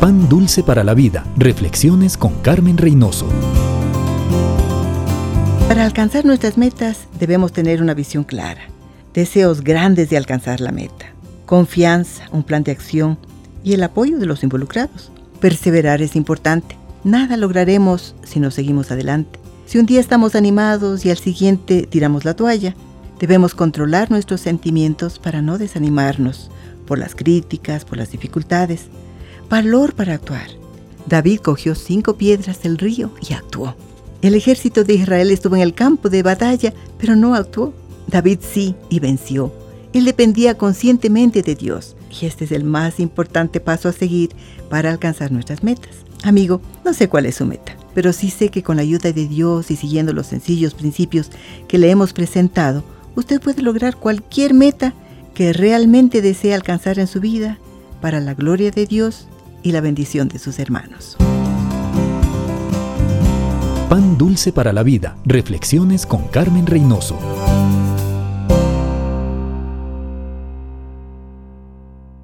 Pan Dulce para la Vida. Reflexiones con Carmen Reynoso. Para alcanzar nuestras metas debemos tener una visión clara, deseos grandes de alcanzar la meta, confianza, un plan de acción y el apoyo de los involucrados. Perseverar es importante. Nada lograremos si no seguimos adelante. Si un día estamos animados y al siguiente tiramos la toalla, debemos controlar nuestros sentimientos para no desanimarnos por las críticas, por las dificultades valor para actuar. David cogió cinco piedras del río y actuó. El ejército de Israel estuvo en el campo de batalla, pero no actuó. David sí y venció. Él dependía conscientemente de Dios y este es el más importante paso a seguir para alcanzar nuestras metas. Amigo, no sé cuál es su meta, pero sí sé que con la ayuda de Dios y siguiendo los sencillos principios que le hemos presentado, usted puede lograr cualquier meta que realmente desee alcanzar en su vida para la gloria de Dios y la bendición de sus hermanos. Pan dulce para la vida. Reflexiones con Carmen Reynoso.